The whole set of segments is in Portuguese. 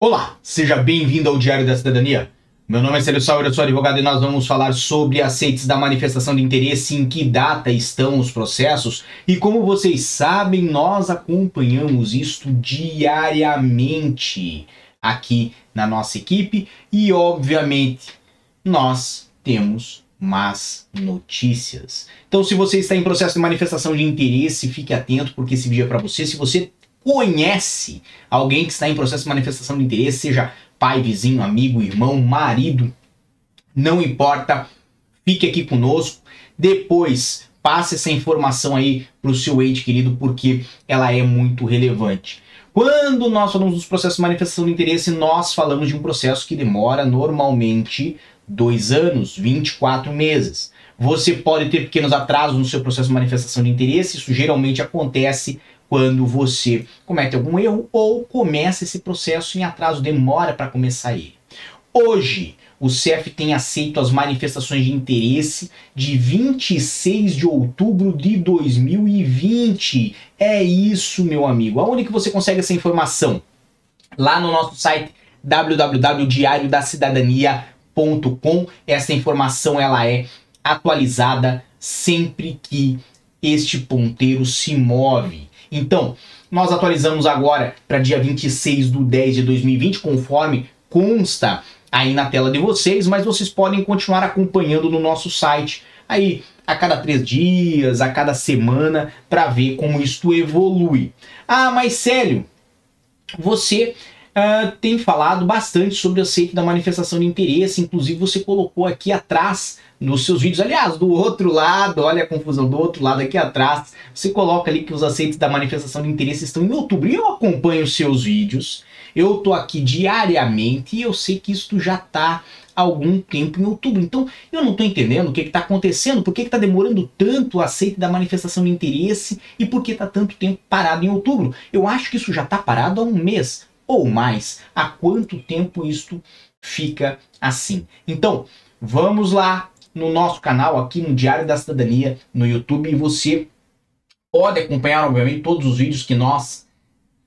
Olá, seja bem-vindo ao Diário da Cidadania. Meu nome é Célio Sauer, eu sou advogado e nós vamos falar sobre aceites da manifestação de interesse, em que data estão os processos e como vocês sabem, nós acompanhamos isto diariamente aqui na nossa equipe e, obviamente, nós temos más notícias. Então, se você está em processo de manifestação de interesse, fique atento porque esse vídeo é para você. Se você conhece alguém que está em processo de manifestação de interesse, seja pai, vizinho, amigo, irmão, marido, não importa, fique aqui conosco. Depois, passe essa informação aí para o seu ente querido, porque ela é muito relevante. Quando nós falamos dos processos de manifestação de interesse, nós falamos de um processo que demora normalmente dois anos, 24 meses. Você pode ter pequenos atrasos no seu processo de manifestação de interesse, isso geralmente acontece quando você comete algum erro ou começa esse processo em atraso, demora para começar ele. Hoje, o CEF tem aceito as manifestações de interesse de 26 de outubro de 2020. É isso, meu amigo. Aonde que você consegue essa informação? Lá no nosso site www.diariodacidadania.com. Essa informação ela é atualizada sempre que este ponteiro se move. Então, nós atualizamos agora para dia 26 do 10 de 2020, conforme consta aí na tela de vocês, mas vocês podem continuar acompanhando no nosso site aí a cada três dias, a cada semana, para ver como isto evolui. Ah, mas Célio, você uh, tem falado bastante sobre o aceito da manifestação de interesse, inclusive você colocou aqui atrás nos seus vídeos, aliás, do outro lado, olha a confusão, do outro lado aqui atrás, você coloca ali que os aceites da manifestação de interesse estão em outubro. E eu acompanho os seus vídeos, eu tô aqui diariamente e eu sei que isso já tá algum tempo em outubro. Então, eu não tô entendendo o que está acontecendo, por que está demorando tanto o aceite da manifestação de interesse e por que está tanto tempo parado em outubro. Eu acho que isso já está parado há um mês ou mais. Há quanto tempo isto fica assim? Então, vamos lá, no nosso canal aqui no Diário da Cidadania no YouTube e você pode acompanhar, obviamente, todos os vídeos que nós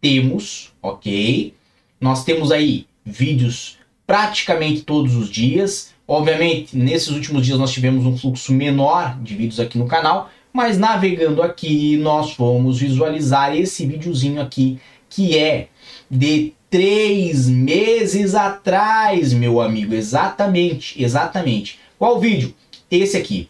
temos, ok? Nós temos aí vídeos praticamente todos os dias. Obviamente, nesses últimos dias nós tivemos um fluxo menor de vídeos aqui no canal, mas navegando aqui nós fomos visualizar esse videozinho aqui que é de três meses atrás, meu amigo. Exatamente, exatamente. Qual vídeo? Esse aqui.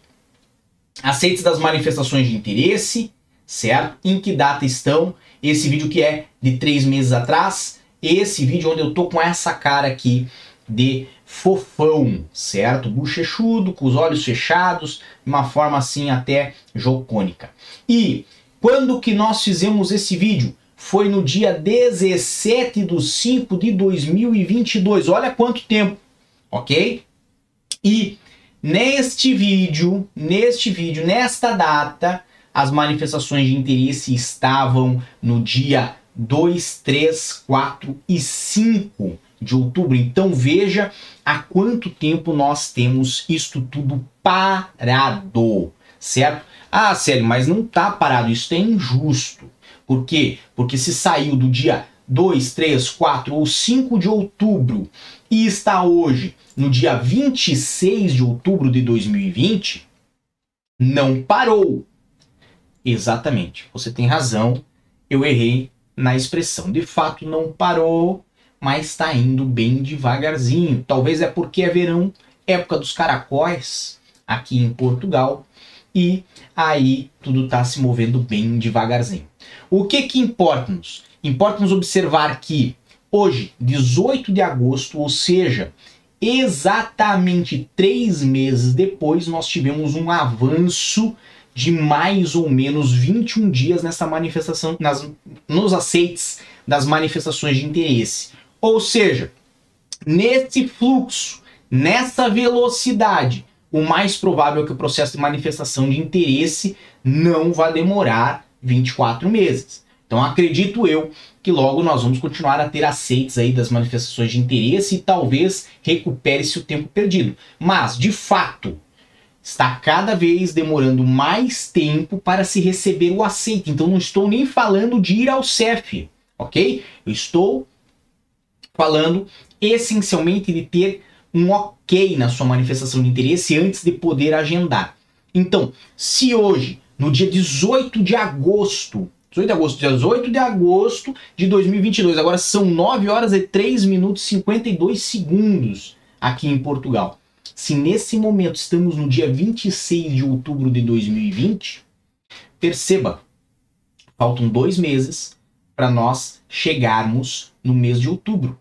Aceites das manifestações de interesse, certo? Em que data estão? Esse vídeo que é de três meses atrás. Esse vídeo onde eu tô com essa cara aqui de fofão, certo? Bochechudo, com os olhos fechados, de uma forma assim até jocônica. E quando que nós fizemos esse vídeo? Foi no dia 17 de 5 de 2022. Olha quanto tempo, ok? E Neste vídeo, neste vídeo, nesta data, as manifestações de interesse estavam no dia 2, 3, 4 e 5 de outubro. Então veja há quanto tempo nós temos isto tudo parado, certo? Ah, sério, mas não tá parado, isso é injusto. Por quê? Porque se saiu do dia 2, 3, 4 ou 5 de outubro e está hoje no dia 26 de outubro de 2020, não parou. Exatamente, você tem razão, eu errei na expressão. De fato, não parou, mas está indo bem devagarzinho. Talvez é porque é verão, época dos caracóis aqui em Portugal, e aí tudo está se movendo bem devagarzinho. O que que importa-nos? Importa-nos observar que hoje, 18 de agosto, ou seja, exatamente três meses depois, nós tivemos um avanço de mais ou menos 21 dias nessa manifestação, nas, nos aceites das manifestações de interesse. Ou seja, nesse fluxo, nessa velocidade, o mais provável é que o processo de manifestação de interesse não vai demorar 24 meses. Então acredito eu que logo nós vamos continuar a ter aceites aí das manifestações de interesse e talvez recupere-se o tempo perdido. Mas, de fato, está cada vez demorando mais tempo para se receber o aceite. Então não estou nem falando de ir ao CEF, ok? Eu estou falando essencialmente de ter um ok na sua manifestação de interesse antes de poder agendar. Então, se hoje, no dia 18 de agosto, 18 de agosto, 18 de agosto de 2022, agora são 9 horas e 3 minutos e 52 segundos aqui em Portugal. Se nesse momento estamos no dia 26 de outubro de 2020, perceba, faltam dois meses para nós chegarmos no mês de outubro.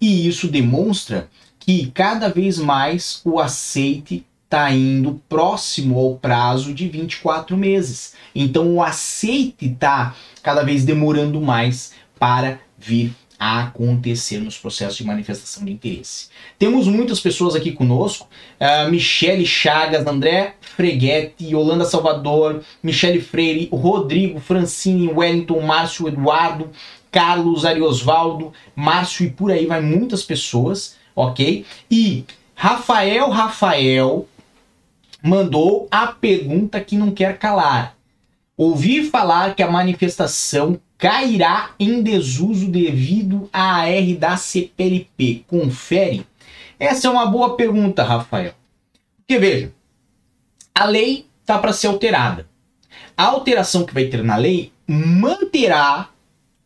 E isso demonstra que cada vez mais o aceite está indo próximo ao prazo de 24 meses. Então o aceite está cada vez demorando mais para vir a acontecer nos processos de manifestação de interesse. Temos muitas pessoas aqui conosco, uh, Michele Chagas, André Freguetti, Yolanda Salvador, Michele Freire, Rodrigo, Francine, Wellington, Márcio, Eduardo, Carlos, Ariosvaldo, Márcio e por aí vai muitas pessoas, ok? E Rafael Rafael mandou a pergunta que não quer calar. Ouvi falar que a manifestação cairá em desuso devido à AR da CPLP. Confere? Essa é uma boa pergunta, Rafael. Porque veja, a lei está para ser alterada. A alteração que vai ter na lei manterá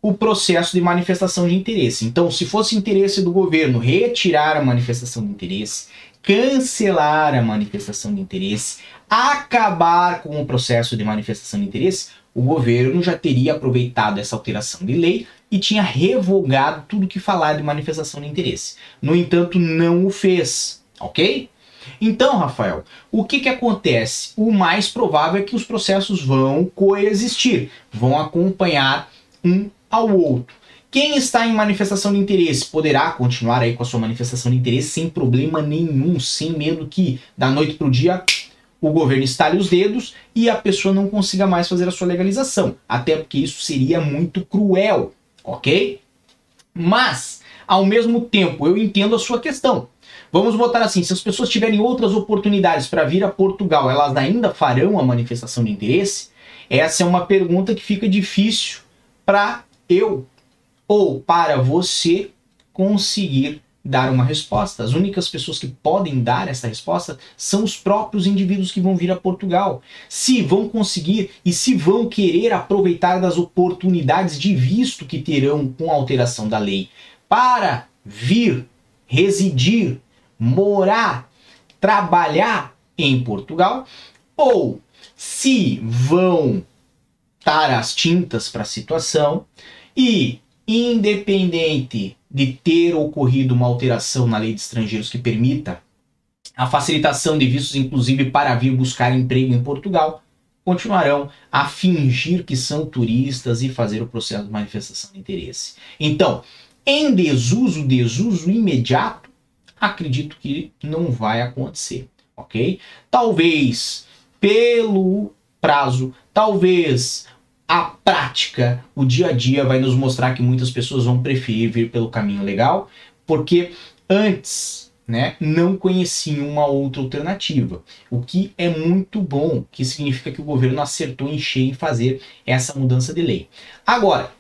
o processo de manifestação de interesse. Então, se fosse interesse do governo retirar a manifestação de interesse, cancelar a manifestação de interesse, acabar com o processo de manifestação de interesse, o governo já teria aproveitado essa alteração de lei e tinha revogado tudo que falar de manifestação de interesse. No entanto, não o fez, ok? Então, Rafael, o que, que acontece? O mais provável é que os processos vão coexistir, vão acompanhar um ao outro. Quem está em manifestação de interesse poderá continuar aí com a sua manifestação de interesse sem problema nenhum, sem medo que da noite para o dia o governo estale os dedos e a pessoa não consiga mais fazer a sua legalização. Até porque isso seria muito cruel, ok? Mas, ao mesmo tempo, eu entendo a sua questão. Vamos botar assim: se as pessoas tiverem outras oportunidades para vir a Portugal, elas ainda farão a manifestação de interesse? Essa é uma pergunta que fica difícil para eu ou para você conseguir dar uma resposta. As únicas pessoas que podem dar essa resposta são os próprios indivíduos que vão vir a Portugal. Se vão conseguir e se vão querer aproveitar das oportunidades de visto que terão com a alteração da lei para vir, residir, morar, trabalhar em Portugal, ou se vão dar as tintas para a situação e independente de ter ocorrido uma alteração na lei de estrangeiros que permita a facilitação de vistos, inclusive para vir buscar emprego em Portugal, continuarão a fingir que são turistas e fazer o processo de manifestação de interesse. Então, em desuso, desuso imediato, acredito que não vai acontecer, ok? Talvez pelo prazo, talvez a prática, o dia a dia vai nos mostrar que muitas pessoas vão preferir vir pelo caminho legal, porque antes, né, não conheciam uma outra alternativa, o que é muito bom, que significa que o governo acertou em cheio em fazer essa mudança de lei. Agora,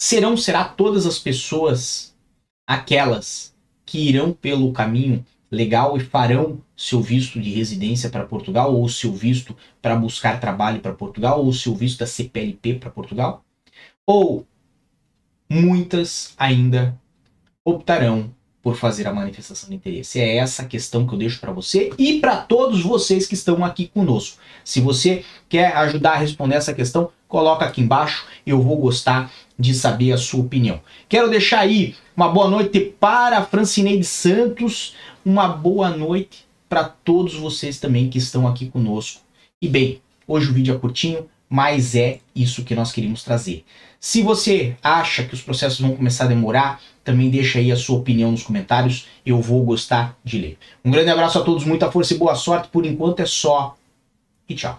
serão será todas as pessoas aquelas que irão pelo caminho legal e farão seu visto de residência para Portugal ou seu visto para buscar trabalho para Portugal ou seu visto da CPLP para Portugal? Ou muitas ainda optarão por fazer a manifestação de interesse? É essa a questão que eu deixo para você e para todos vocês que estão aqui conosco. Se você quer ajudar a responder essa questão, coloca aqui embaixo, eu vou gostar de saber a sua opinião. Quero deixar aí uma boa noite para Francineide Santos, uma boa noite para todos vocês também que estão aqui conosco. E bem, hoje o vídeo é curtinho, mas é isso que nós queríamos trazer. Se você acha que os processos vão começar a demorar, também deixa aí a sua opinião nos comentários, eu vou gostar de ler. Um grande abraço a todos, muita força e boa sorte. Por enquanto é só e tchau.